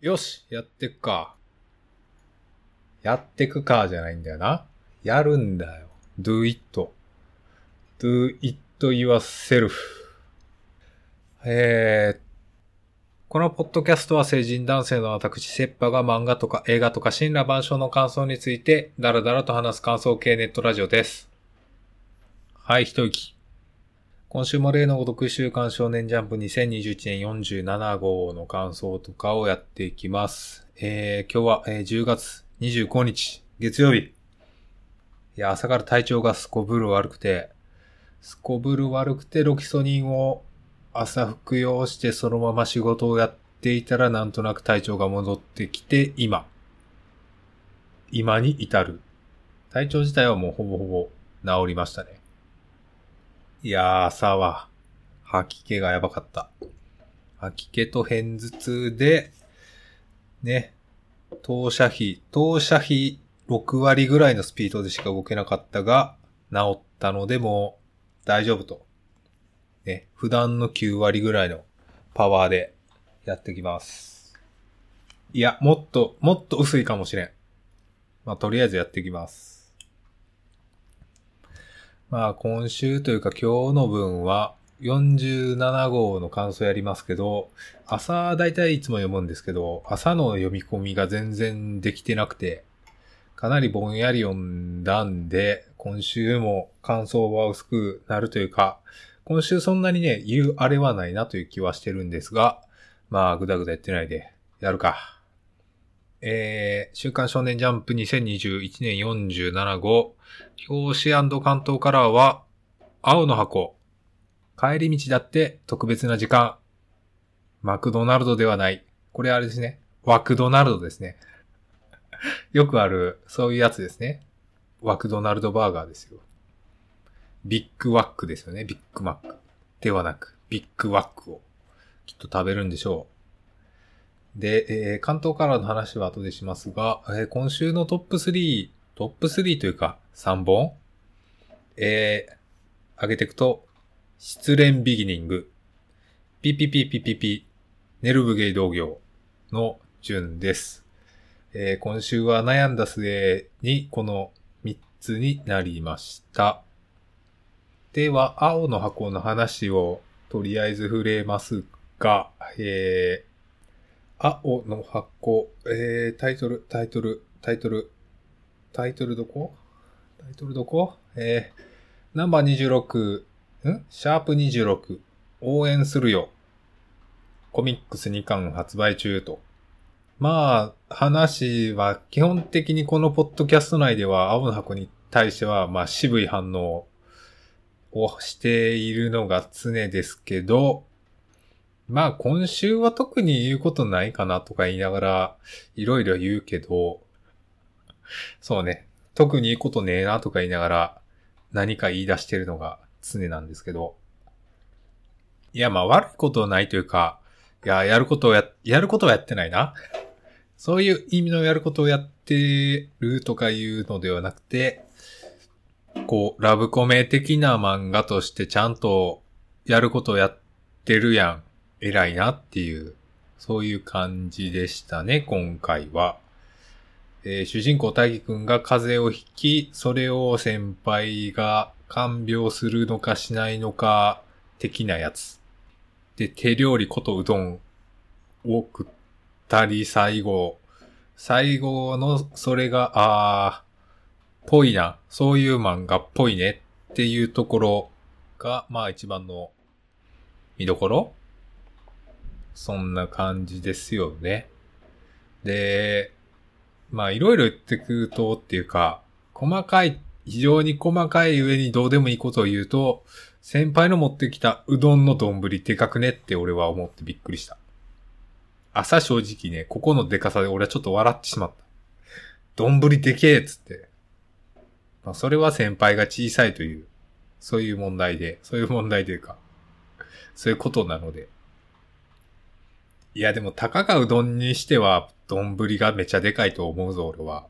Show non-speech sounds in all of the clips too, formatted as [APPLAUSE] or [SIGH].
よし、やってくか。やってくかじゃないんだよな。やるんだよ。do it. do it yourself. えー、このポッドキャストは成人男性の私、セッパが漫画とか映画とか神羅万象の感想について、だらだらと話す感想系ネットラジオです。はい、一息。今週も例のごとく週刊少年ジャンプ2021年47号の感想とかをやっていきます。えー、今日は、えー、10月25日、月曜日。いや、朝から体調がすこぶる悪くて、すこぶる悪くてロキソニンを朝服用してそのまま仕事をやっていたらなんとなく体調が戻ってきて、今。今に至る。体調自体はもうほぼほぼ治りましたね。いやー、朝は、吐き気がやばかった。吐き気と片頭痛で、ね、当社費、当社費6割ぐらいのスピードでしか動けなかったが、治ったのでもう大丈夫と。ね、普段の9割ぐらいのパワーでやってきます。いや、もっと、もっと薄いかもしれん。まあ、とりあえずやってきます。まあ今週というか今日の分は47号の感想やりますけど、朝だいたいいつも読むんですけど、朝の読み込みが全然できてなくて、かなりぼんやり読んだんで、今週も感想は薄くなるというか、今週そんなにね、言うあれはないなという気はしてるんですが、まあぐだぐだやってないで、やるか。えー、週刊少年ジャンプ2021年47号、表紙関東カラーは、青の箱。帰り道だって特別な時間。マクドナルドではない。これあれですね。ワクドナルドですね。[LAUGHS] よくある、そういうやつですね。ワクドナルドバーガーですよ。ビッグワックですよね。ビッグマック。ではなく、ビッグワックをきっと食べるんでしょう。で、えー、関東からの話は後でしますが、えー、今週のトップ3、トップ3というか3本えー、上げていくと、失恋ビギニング、ピピピピピピ、ネルブゲイ同業の順です。えー、今週は悩んだ末にこの3つになりました。では、青の箱の話をとりあえず触れますが、えー、青の箱、えー、タイトル、タイトル、タイトル、タイトルどこ？タイトルどこ？えー、ナンバー26、ん？シャープ26、応援するよ。コミックス2巻発売中と。まあ、話は基本的にこのポッドキャスト内では青の箱に対しては、まあ渋い反応をしているのが常ですけど、まあ今週は特に言うことないかなとか言いながら、いろいろ言うけど、そうね、特に言うことねえなとか言いながら、何か言い出してるのが常なんですけど、いやまあ悪いことはないというか、いや、やることをや、やることはやってないな。そういう意味のやることをやってるとかいうのではなくて、こう、ラブコメ的な漫画としてちゃんとやることをやってるやん。偉いなっていう、そういう感じでしたね、今回は。えー、主人公大義くんが風邪をひき、それを先輩が看病するのかしないのか、的なやつ。で、手料理ことうどんを食ったり、最後、最後の、それが、あー、ぽいな。そういう漫画っぽいねっていうところが、まあ一番の見どころそんな感じですよね。で、まあいろいろ言ってくるとっていうか、細かい、非常に細かい上にどうでもいいことを言うと、先輩の持ってきたうどんの丼でかくねって俺は思ってびっくりした。朝正直ね、ここのでかさで俺はちょっと笑ってしまった。丼でけえっつって。まあそれは先輩が小さいという、そういう問題で、そういう問題というか、そういうことなので。いや、でも、たかがうどんにしては、丼がめちゃでかいと思うぞ、俺は。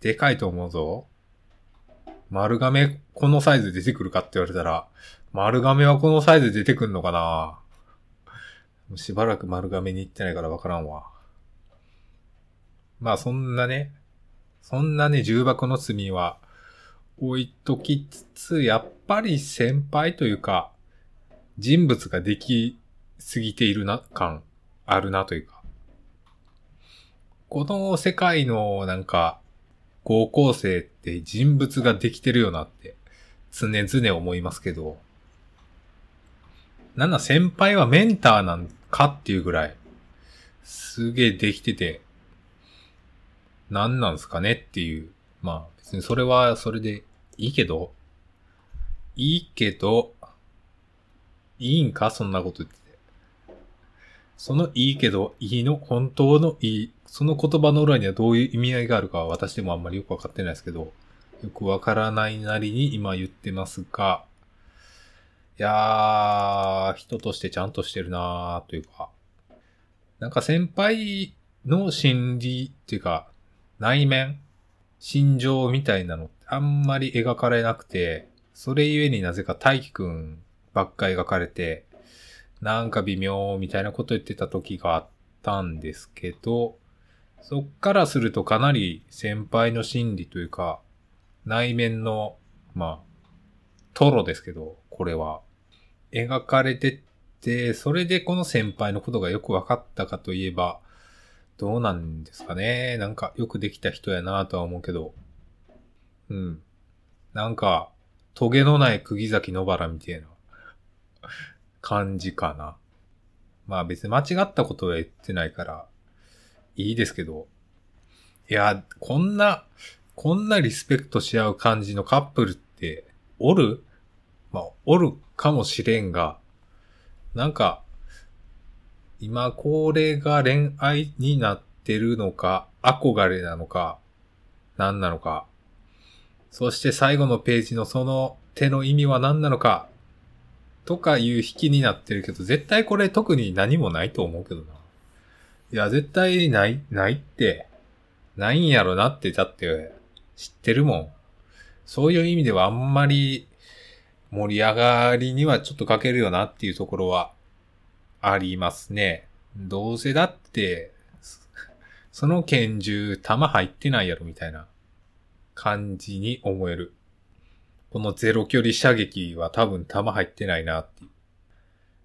でかいと思うぞ。丸亀、このサイズ出てくるかって言われたら、丸亀はこのサイズ出てくんのかなしばらく丸亀に行ってないからわからんわ。まあそんなね、そんなね、重箱の罪は置いときつつ、やっぱり先輩というか、人物ができすぎているな、感あるなというか。この世界のなんか、高校生って人物ができてるよなって常々思いますけど、なんだ先輩はメンターなんかっていうぐらい、すげえできてて、何なんすかねっていう。まあ別にそれはそれでいいけど、いいけど、いいんか？そんなこと言って。そのいいけど、いいの、本当のいい、その言葉の裏にはどういう意味合いがあるかは私でもあんまりよくわかってないですけど、よくわからないなりに今言ってますが、いやー、人としてちゃんとしてるなーというか、なんか先輩の心理っていうか、内面心情みたいなのってあんまり描かれなくて、それゆえになぜか大輝くんばっか描かれて、なんか微妙みたいなこと言ってた時があったんですけど、そっからするとかなり先輩の心理というか、内面の、まあ、トロですけど、これは、描かれてって、それでこの先輩のことがよく分かったかといえば、どうなんですかね。なんかよくできた人やなとは思うけど。うん。なんか、トゲのない釘崎野原みたいな感じかな。まあ別に間違ったことは言ってないから、いいですけど。いや、こんな、こんなリスペクトし合う感じのカップルって、おる？まあ、おるかもしれんが、なんか、今これが恋愛になってるのか、憧れなのか、何なのか。そして最後のページのその手の意味は何なのか、とかいう引きになってるけど、絶対これ特に何もないと思うけどな。いや、絶対ない、ないって、ないんやろなって、だって知ってるもん。そういう意味ではあんまり盛り上がりにはちょっと欠けるよなっていうところはありますね。どうせだって、その拳銃弾入ってないやろみたいな感じに思える。このゼロ距離射撃は多分弾入ってないなっていう。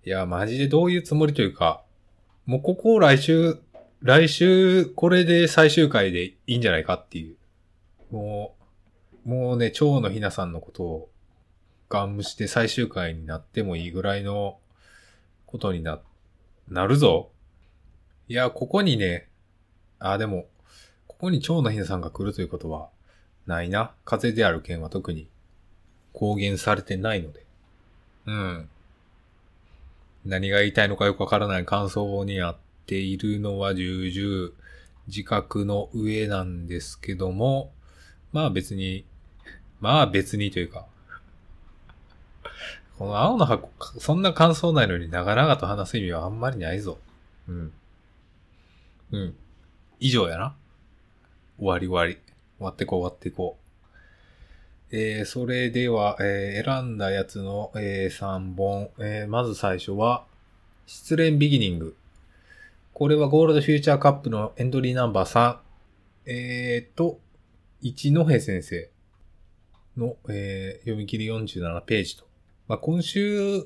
いや、マジでどういうつもりというか、もうここを来週、来週これで最終回でいいんじゃないかっていう。もう、もうね、蝶のひなさんのことをガン無視して最終回になってもいいぐらいのことにな、なるぞ。いや、ここにね、あ、でも、ここに蝶のひなさんが来るということは、ないな。風である件は特に公言されてないので。うん。何が言いたいのかよくわからない感想にあっているのは重々自覚の上なんですけども、まあ別に、まあ別にというか、[LAUGHS] この青の箱、そんな感想ないのに長々と話す意味はあんまりないぞ。うん。うん。以上やな。終わり終わり。終わってこう終わってこう。えー、それでは、えー、選んだやつの、えー、3本。えー、まず最初は、失恋ビギニング。これはゴールドフューチャーカップのエントリーナンバー3。えーと、一戸先生の、えー、読み切り47ページと。まあ、今週、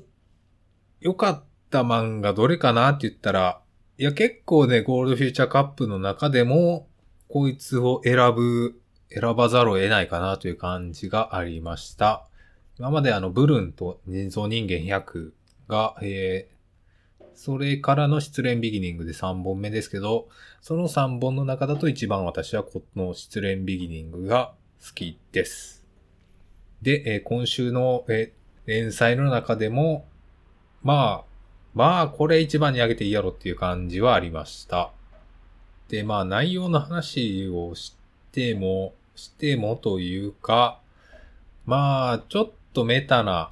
良かった漫画どれかなって言ったら、いや結構ね、ゴールドフューチャーカップの中でも、こいつを選ぶ、選ばざるを得ないかなという感じがありました。今まであの、ブルンと人造人間100が、えー、それからの失恋ビギニングで3本目ですけど、その3本の中だと一番私はこの失恋ビギニングが好きです。で、えー、今週の、えー、連載の中でも、まあ、まあ、これ一番に上げていいやろっていう感じはありました。で、まあ、内容の話をしても、してもというか、まあ、ちょっとメタな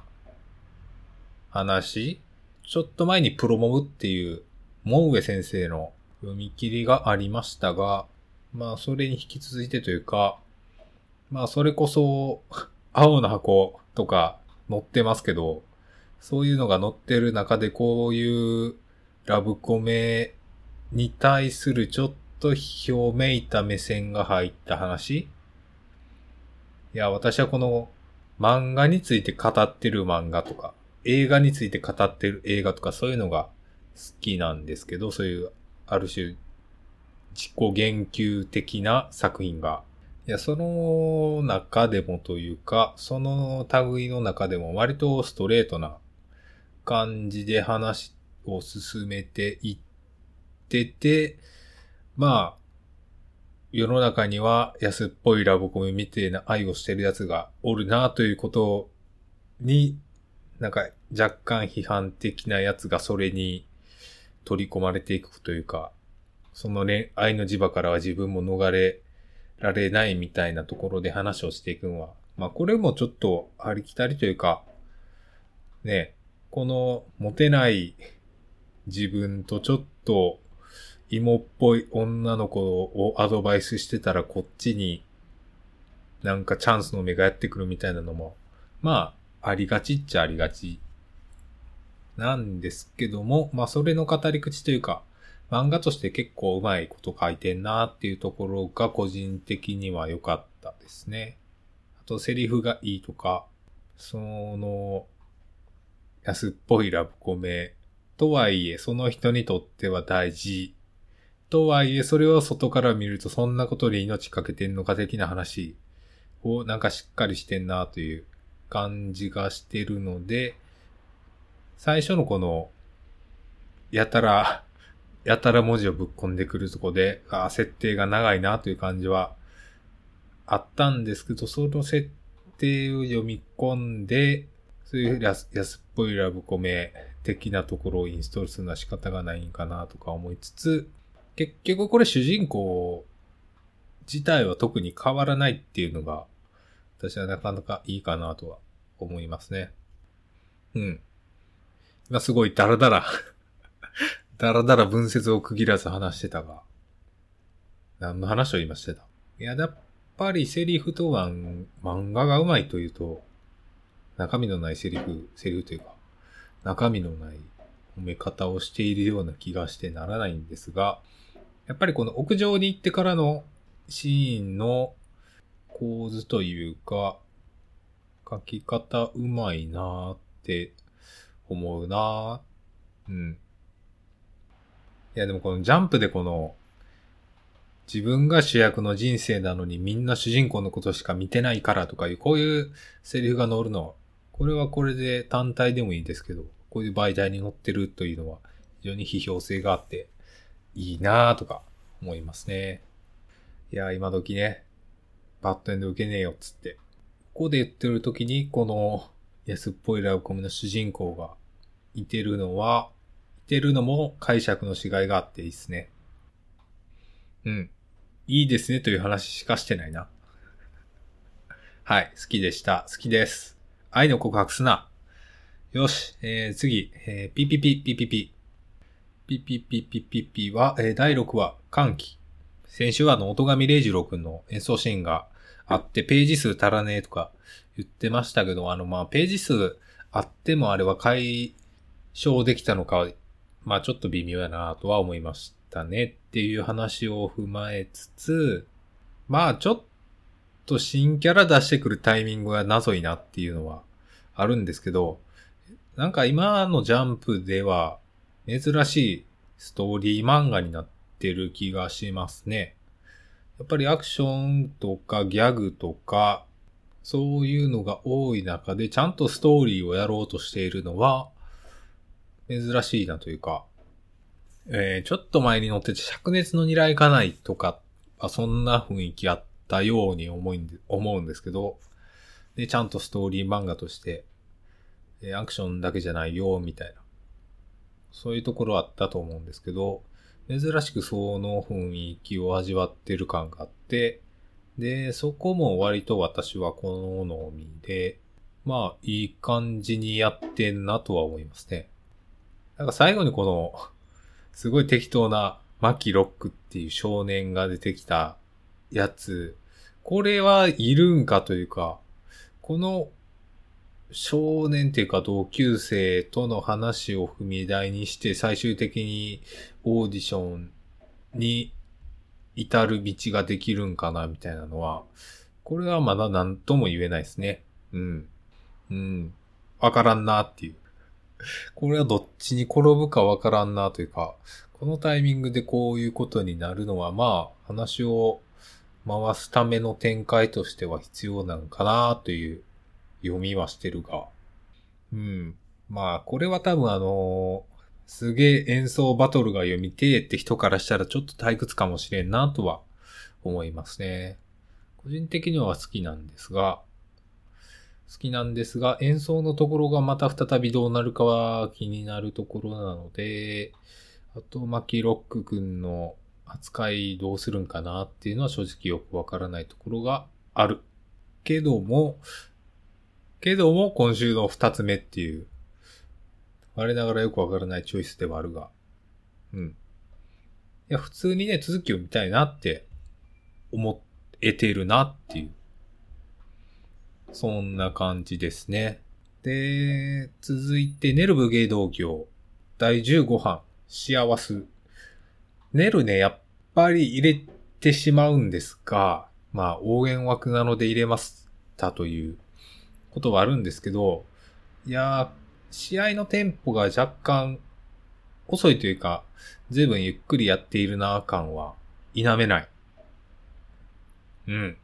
話ちょっと前にプロモブっていう、モウエ先生の読み切りがありましたが、まあ、それに引き続いてというか、まあ、それこそ、青の箱とか載ってますけど、そういうのが載ってる中でこういうラブコメに対するちょっと表めいた目線が入った話？いや、私はこの漫画について語ってる漫画とか、映画について語ってる映画とかそういうのが好きなんですけど、そういうある種自己言及的な作品が。いや、その中でもというか、その類の中でも割とストレートな感じで話を進めていってて、まあ、世の中には安っぽいラブコメみてえな愛をしてる奴がおるなということに、なんか若干批判的な奴がそれに取り込まれていくというか、そのね、愛の磁場からは自分も逃れられないみたいなところで話をしていくのは、まあこれもちょっとありきたりというか、ね、このモテない自分とちょっと芋っぽい女の子をアドバイスしてたらこっちになんかチャンスの目がやってくるみたいなのも、まあ、ありがちっちゃありがちなんですけども、まあそれの語り口というか、漫画として結構うまいこと書いてんなっていうところが個人的には良かったですね。あとセリフがいいとか、その、安っぽいラブコメとはいえ、その人にとっては大事。とはいえ、それを外から見るとそんなことで命かけてんのか的な話をなんかしっかりしてんなという感じがしてるので、最初のこの、やたら [LAUGHS] やたら文字をぶっ込んでくるとこで、あ設定が長いなという感じはあったんですけど、その設定を読み込んで、そういう安安っぽいラブコメ的なところをインストールするのは仕方がないんかなとか思いつつ、結局これ主人公自体は特に変わらないっていうのが、私はなかなかいいかなとは思いますね。うん。今すごいダラダラだらだら文節を区切らず話してたが、何の話を今してた？いや、やっぱりセリフとは漫画がうまいというと、中身のないセリフ、セリフというか、中身のない褒め方をしているような気がしてならないんですが、やっぱりこの屋上に行ってからのシーンの構図というか、書き方うまいなーって思うなー。うん。いやでもこのジャンプでこの、自分が主役の人生なのにみんな主人公のことしか見てないからとかいう、こういうセリフが載るのは、これはこれで単体でもいいですけど、こういう媒体に載ってるというのは非常に批評性があって、いいなぁとか思いますね。いや、今時ね、バッドエンド受けねえよっつって。ここで言ってる時に、この安っぽいラブコメの主人公がいてるのは、いてるのも解釈の違いがあっていいですね。うん。いいですねという話しかしてないな。[LAUGHS] はい。好きでした。好きです。愛の告白すな。よし。えー、次。えー、ピピピピピピ。ピピピピピピは、えー、第6話、歓喜。先週はあの音神礼二郎くんの演奏シーンがあって、ページ数足らねえとか言ってましたけど、あの、まあ、ページ数あってもあれは解消できたのかまあちょっと微妙やなとは思いましたねっていう話を踏まえつつ、まあちょっと新キャラ出してくるタイミングが謎いなっていうのはあるんですけど、なんか今のジャンプでは珍しいストーリー漫画になってる気がしますね。やっぱりアクションとかギャグとか、そういうのが多い中でちゃんとストーリーをやろうとしているのは、珍しいなというか、えー、ちょっと前に乗ってて灼熱の狙いかないとか、あそんな雰囲気あったように思うんで思うんですけど、で、ちゃんとストーリー漫画として、えー、アクションだけじゃないよ、みたいな。そういうところあったと思うんですけど、珍しくその雰囲気を味わってる感があって、で、そこも割と私は好みで、まあ、いい感じにやってんなとは思いますね。なんか最後にこの、すごい適当なマキロックっていう少年が出てきたやつ、これはいるんかというか、この少年っていうか同級生との話を踏み台にして最終的にオーディションに至る道ができるんかなみたいなのは、これはまだ何とも言えないですね。うん。うん。わからんなっていう。これはどっちに転ぶかわからんなというか、このタイミングでこういうことになるのは、まあ、話を回すための展開としては必要なのかなという読みはしてるが。うん。まあ、これは多分あのすげえ演奏バトルが読みてえって人からしたらちょっと退屈かもしれんなとは思いますね。個人的には好きなんですが、好きなんですが、演奏のところがまた再びどうなるかは気になるところなので、あと、マキロック君の扱いどうするんかなっていうのは正直よくわからないところがある。けども、けども今週の二つ目っていう、我ながらよくわからないチョイスではあるが、うん。いや、普通にね、続きを見たいなって思えてるなっていうそんな感じですね。で、続いて、ネルブ芸道業、第15版、幸せ。ネルね、やっぱり入れてしまうんですが、まあ、応援枠なので入れましたということはあるんですけど、いや試合のテンポが若干遅いというか、随分ゆっくりやっているな感は否めない。うん。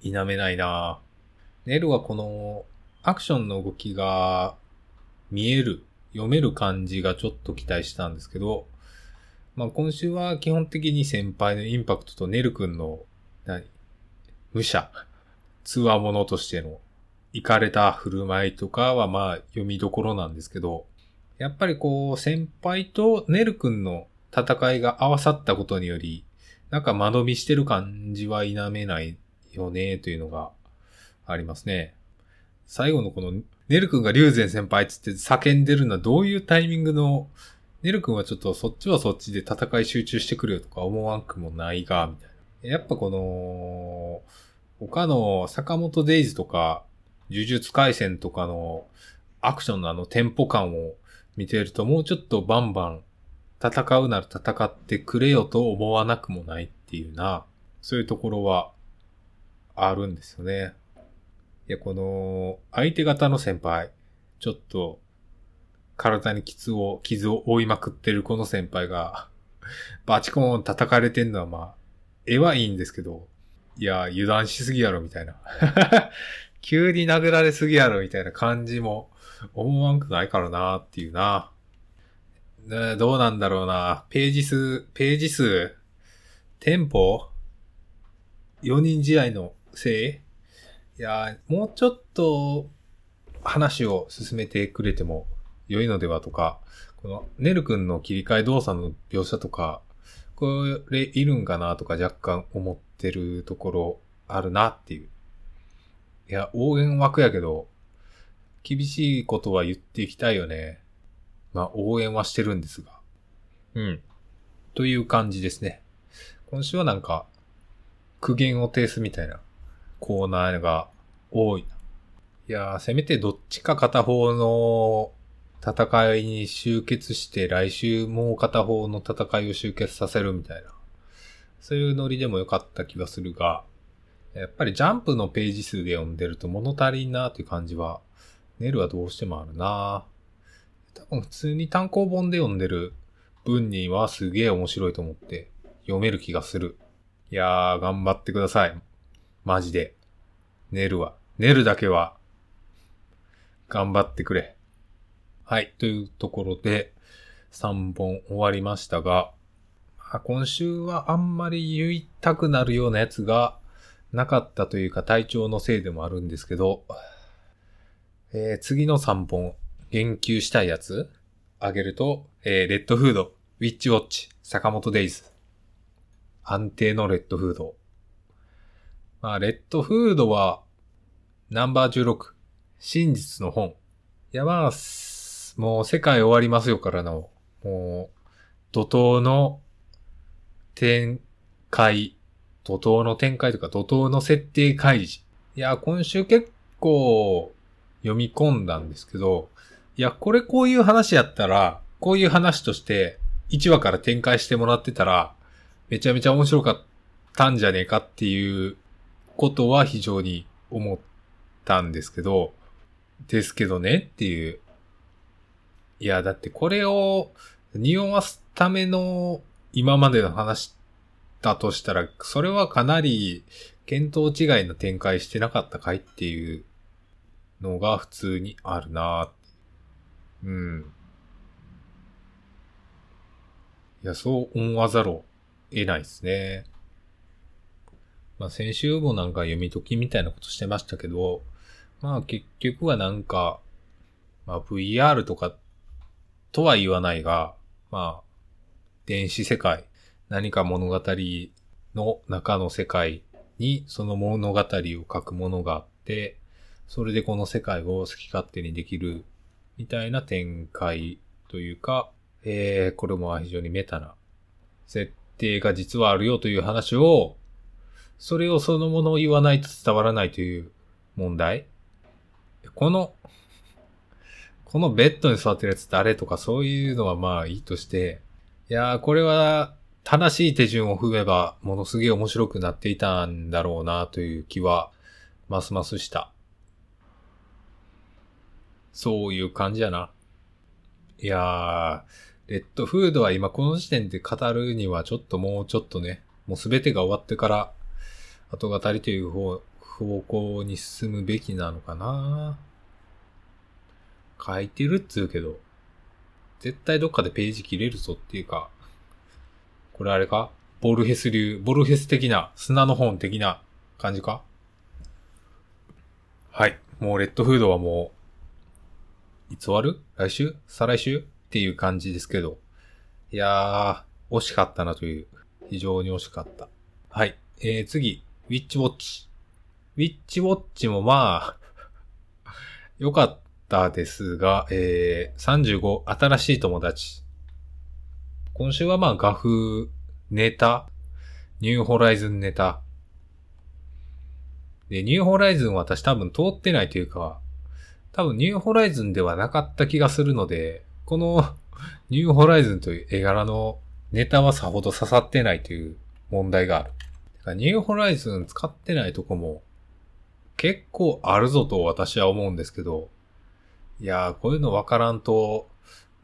否めないなネルはこのアクションの動きが見える、読める感じがちょっと期待したんですけど、まあ今週は基本的に先輩のインパクトとネル君の、何武者、通話者としての、行かれた振る舞いとかはまあ読みどころなんですけど、やっぱりこう先輩とネル君の戦いが合わさったことにより、なんか間延びしてる感じは否めないよね、というのがありますね。最後のこの、ネル君が龍禅先輩つって叫んでるのはどういうタイミングの、ネル君はちょっとそっちはそっちで戦い集中してくるよとか思わんくもないが、みたいな。やっぱこの、他の坂本デイズとか、呪術回戦とかのアクションのあのテンポ感を見てるともうちょっとバンバン戦うなら戦ってくれよと思わなくもないっていうな、そういうところはあるんですよね。いや、この、相手方の先輩、ちょっと、体に傷を、傷を負いまくってるこの先輩が、バチコーン叩かれてんのはまあ、絵はいいんですけど、いや、油断しすぎやろ、みたいな。[LAUGHS] 急に殴られすぎやろ、みたいな感じも思わんくないからな、っていうな。どうなんだろうな。ページ数、ページ数、テンポ ?4 人試合のせい？いや、もうちょっと話を進めてくれても良いのではとか、このネル君の切り替え動作の描写とか、これいるんかなとか若干思っててるところあるなっていう。いや、応援枠やけど、厳しいことは言っていきたいよね。まあ、応援はしてるんですが。うん。という感じですね。今週はなんか、苦言を呈すみたいなコーナーが多い。いやー、せめてどっちか片方の戦いに集結して来週もう片方の戦いを集結させるみたいな。そういうノリでもよかった気がするが、やっぱりジャンプのページ数で読んでると物足りんなっていう感じは、ネルはどうしてもあるな多分普通に単行本で読んでる分にはすげえ面白いと思って読める気がする。いやー、頑張ってください。マジで。寝るわ。寝るだけは、頑張ってくれ。はい。というところで、3本終わりましたが、あ、今週はあんまり言いたくなるようなやつがなかったというか体調のせいでもあるんですけど、えー、次の3本言及したいやつあげると、えー、レッドフード、ウィッチウォッチ、坂本デイズ。安定のレッドフード。まあ、レッドフードは、ナンバー16、真実の本。いや、まあ、もう世界終わりますよからの、もう、怒涛の展開、怒涛の展開とか怒涛の設定開示。いや、今週結構読み込んだんですけど、いや、これこういう話やったら、こういう話として1話から展開してもらってたら、めちゃめちゃ面白かったんじゃねえかっていうことは非常に思ったんですけど、ですけどねっていう。いや、だってこれを匂わすための今までの話だとしたら、それはかなり見当違いの展開してなかったかいっていうのが普通にあるなうん。いや、そう思わざるを得ないですね。まあ先週もなんか読み解きみたいなことしてましたけど、まあ結局はなんか、まあ VR とかとは言わないが、まあ、電子世界、何か物語の中の世界にその物語を書くものがあって、それでこの世界を好き勝手にできるみたいな展開というか、えー、これも非常にメタな設定が実はあるよという話を、それをそのものを言わないと伝わらないという問題。この、このベッドに座ってるやつ誰とかそういうのはまあいいとして、いやーこれは正しい手順を踏めばものすげえ面白くなっていたんだろうなという気はますますした。そういう感じやな。いやー、レッドフードは今この時点で語るにはちょっともうちょっとね、もうすべてが終わってから後語りという方方向に進むべきなのかな書いてるっつうけど、絶対どっかでページ切れるぞっていうか、これあれか？ボルヘス流、ボルヘス的な、砂の本的な感じか？はい。もうレッドフードはもう、いつ終わる？来週？再来週？っていう感じですけど。いやー、惜しかったなという。非常に惜しかった。はい。えー、次、ウィッチウォッチ。ウィッチウォッチもまあ [LAUGHS] 良かったですが、えー、35、新しい友達。今週はまあ画風、ネタ、ニューホライズンネタ。で、ニューホライズン私多分通ってないというか、多分ニューホライズンではなかった気がするので、この [LAUGHS] ニューホライズンという絵柄のネタはさほど刺さってないという問題がある。ニューホライズン使ってないとこも結構あるぞと私は思うんですけど、いやー、こういうのわからんと、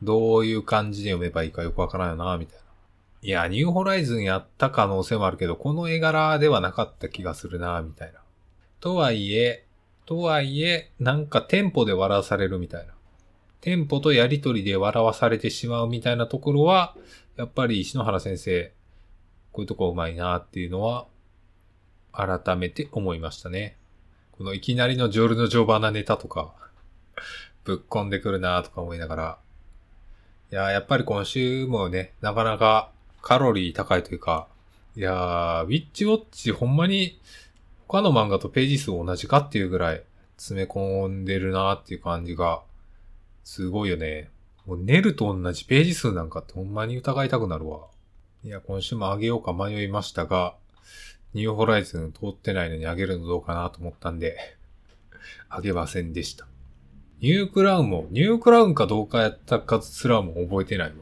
どういう感じで読めばいいかよくわからんよな、みたいな。いや、ニューホライズンやった可能性もあるけど、この絵柄ではなかった気がするな、みたいな。とはいえ、とはいえ、なんかテンポで笑わされるみたいな。テンポとやりとりで笑わされてしまうみたいなところは、やっぱり石原先生、こういうとこうまいなっていうのは、改めて思いましたね。このいきなりのジョルノ・ジョバナネタとか、ぶっ込んでくるなとか思いながら。いややっぱり今週もね、なかなかカロリー高いというか、いやー、ウィッチウォッチほんまに他の漫画とページ数同じかっていうぐらい詰め込んでるなっていう感じが、すごいよね。もう寝ると同じページ数なんかってほんまに疑いたくなるわ。いや、今週もあげようか迷いましたが、ニューホライズン通ってないのにあげるのどうかなと思ったんであげませんでした。ニュークラウンも、ニュークラウンかどうかやったかすらも覚えてないわ。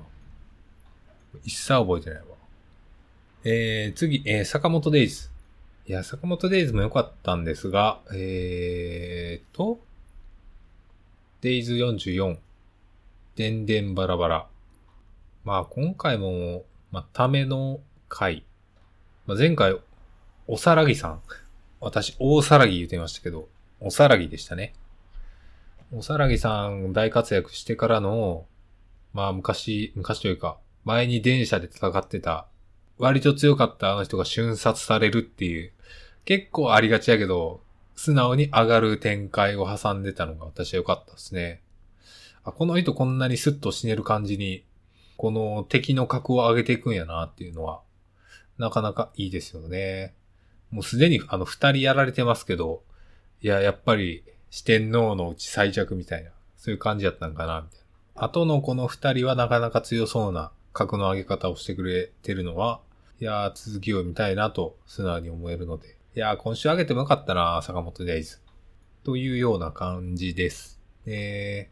一切覚えてないわ。えー、次、えー、坂本デイズ。いや、坂本デイズも良かったんですが、えーと、デイズ44、でんでんバラバラ。まあ今回も、まあ、ための回。まあ、前回おさらぎさん。私、大さらぎ言ってましたけど、おさらぎでしたね。おさらぎさん大活躍してからの、まあ昔、昔というか、前に電車で戦ってた、割と強かったあの人が瞬殺されるっていう、結構ありがちやけど、素直に上がる展開を挟んでたのが私は良かったですね。あ、この人こんなにスッと死ねる感じに、この敵の格を上げていくんやなっていうのは、なかなかいいですよね。もうすでにあの二人やられてますけど、いや、やっぱり四天王のうち最弱みたいな、そういう感じだったんかな、みたいな。後のこの二人はなかなか強そうな格の上げ方をしてくれてるのは、いやー続きを見たいなと素直に思えるので。いやー今週上げてもよかったな坂本デイズ。というような感じです。で、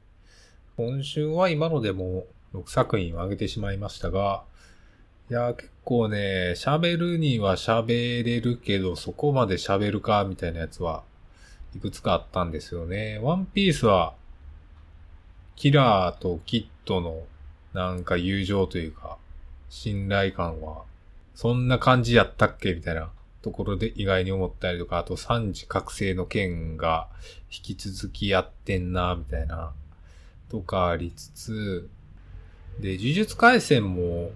今週は今のでも6作品を上げてしまいましたが、いやー、結構ね、喋るには喋れるけど、そこまで喋るか、みたいなやつはいくつかあったんですよね。ワンピースは、キラーとキッドのなんか友情というか、信頼感は、そんな感じやったっけみたいなところで意外に思ったりとか、あと三次覚醒の剣が引き続きやってんな、みたいな、とかありつつ、で、呪術回戦も、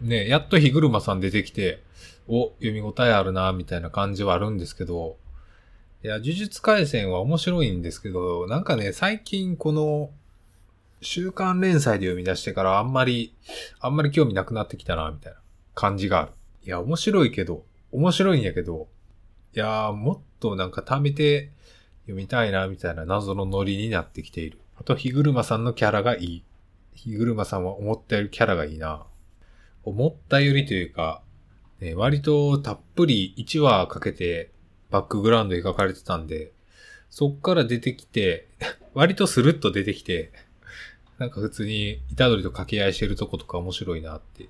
ね、やっと日車さん出てきて、お、読み応えあるな、みたいな感じはあるんですけど、いや、呪術回戦は面白いんですけど、なんかね、最近この、週刊連載で読み出してからあんまり、あんまり興味なくなってきたな、みたいな感じがある。いや、面白いけど、面白いんやけど、いやー、もっとなんか貯めて読みたいな、みたいな謎のノリになってきている。あと、日車さんのキャラがいい。日車さんは思ったよりキャラがいいな。思ったよりというか、ね、割とたっぷり1話かけてバックグラウンド描かれてたんで、そっから出てきて、[LAUGHS] 割とスルッと出てきて、なんか普通に虎杖と掛け合いしてるとことか面白いなって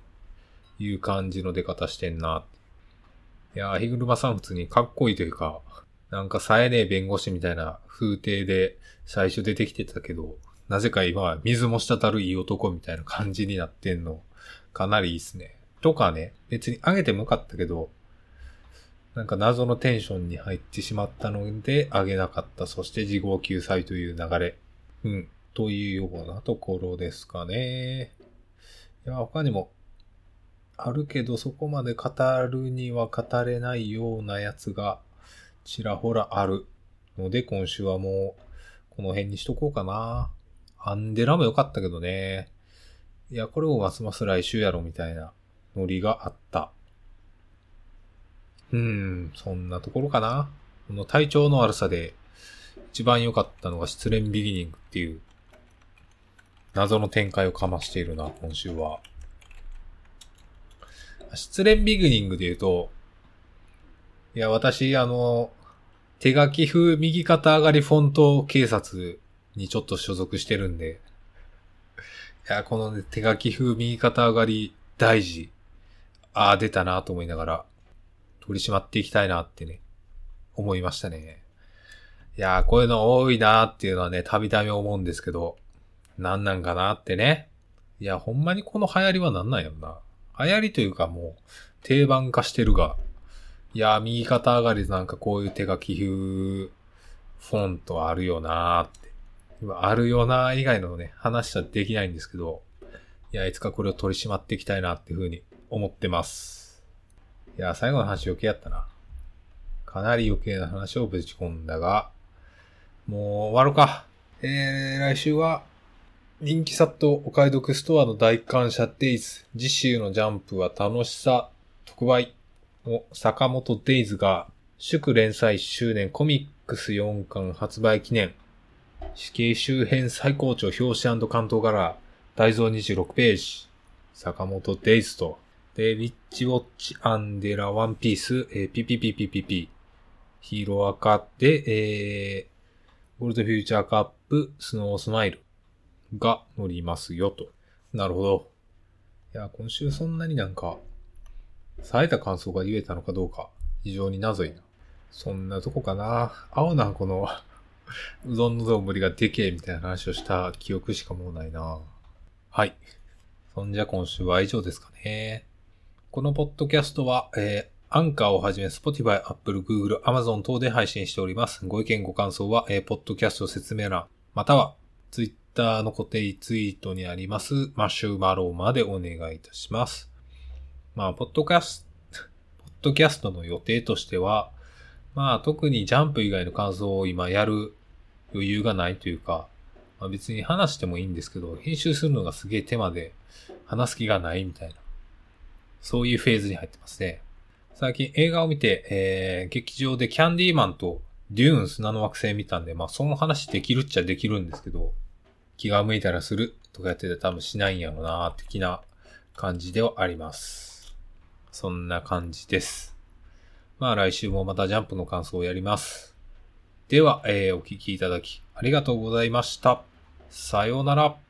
いう感じの出方してんなて。いやー、日車さん普通にかっこいいというか、なんか冴えねえ弁護士みたいな風景で最初出てきてたけど、なぜか今は水も滴るいい男みたいな感じになってんの、かなりいいっすね。とかね、別に上げてもよかったけど、なんか謎のテンションに入ってしまったので上げなかった。そして事後救済という流れ。うん。というようなところですかね。いや、他にもあるけどそこまで語るには語れないようなやつがちらほらあるので今週はもうこの辺にしとこうかな。アンデラも良かったけどね。いや、これもますます来週やろみたいなノリがあった。うん、そんなところかな。この体調の悪さで一番良かったのが失恋ビギニングっていう謎の展開をかましているな、今週は。失恋ビギニングで言うと、いや、私、あの、手書き風右肩上がりフォント警察にちょっと所属してるんで、いや、この、ね、手書き風右肩上がり大事。ああ、出たなと思いながら、取り締まっていきたいなってね、思いましたね。いやー、こういうの多いなっていうのはね、たびたび思うんですけど、なんなんかなってね。いや、ほんまにこの流行りはなんなんやろな。流行りというかもう、定番化してるが、いやー、右肩上がりでなんかこういう手書き風フォントあるよなーって。今あるよなー以外のね、話はできないんですけど、いや、いつかこれを取り締まっていきたいなっていうふうに思ってます。いや、最後の話余計やったな。かなり余計な話をぶち込んだが、もう終わろうか。えー、来週は、人気殺到お買い得ストアの大感謝デイズ。次週のジャンプは楽しさ特売の坂本デイズが祝連載1周年コミックス4巻発売記念。死刑周辺最高潮表紙関東柄大蔵26ページ。坂本デイズと、で、ウィッチウォッチアンデラワンピース、えー、ピピピピピピ。ヒーローアカで、えー、ゴールドフューチャーカップ、スノースマイルが乗りますよと。なるほど。いや、今週そんなになんか、冴えた感想が言えたのかどうか、非常に謎いな。そんなとこかな。青なこの、うどんの丼がでけえみたいな話をした記憶しかもうないな。はい。そんじゃ今週は以上ですかね。このポッドキャストは、えー、アンカーをはじめ、Spotify、Apple、Google、Amazon 等で配信しております。ご意見ご感想は、えー、ポッドキャスト説明欄、または、Twitter の固定ツイートにあります、マッシュマローまでお願いいたします。まあ、ポッドキャスト、[LAUGHS] ポッドキャストの予定としては、まあ、特にジャンプ以外の感想を今やる余裕がないというか、まあ、別に話してもいいんですけど、編集するのがすげえ手間で、話す気がないみたいな。そういうフェーズに入ってますね。最近映画を見て、えー、劇場でキャンディーマンとデューン砂の惑星見たんで、まあその話できるっちゃできるんですけど、気が向いたらするとかやってて多分しないんやろな、的な感じではあります。そんな感じです。まあ来週もまたジャンプの感想をやります。では、えーお聞きいただきありがとうございました。さようなら。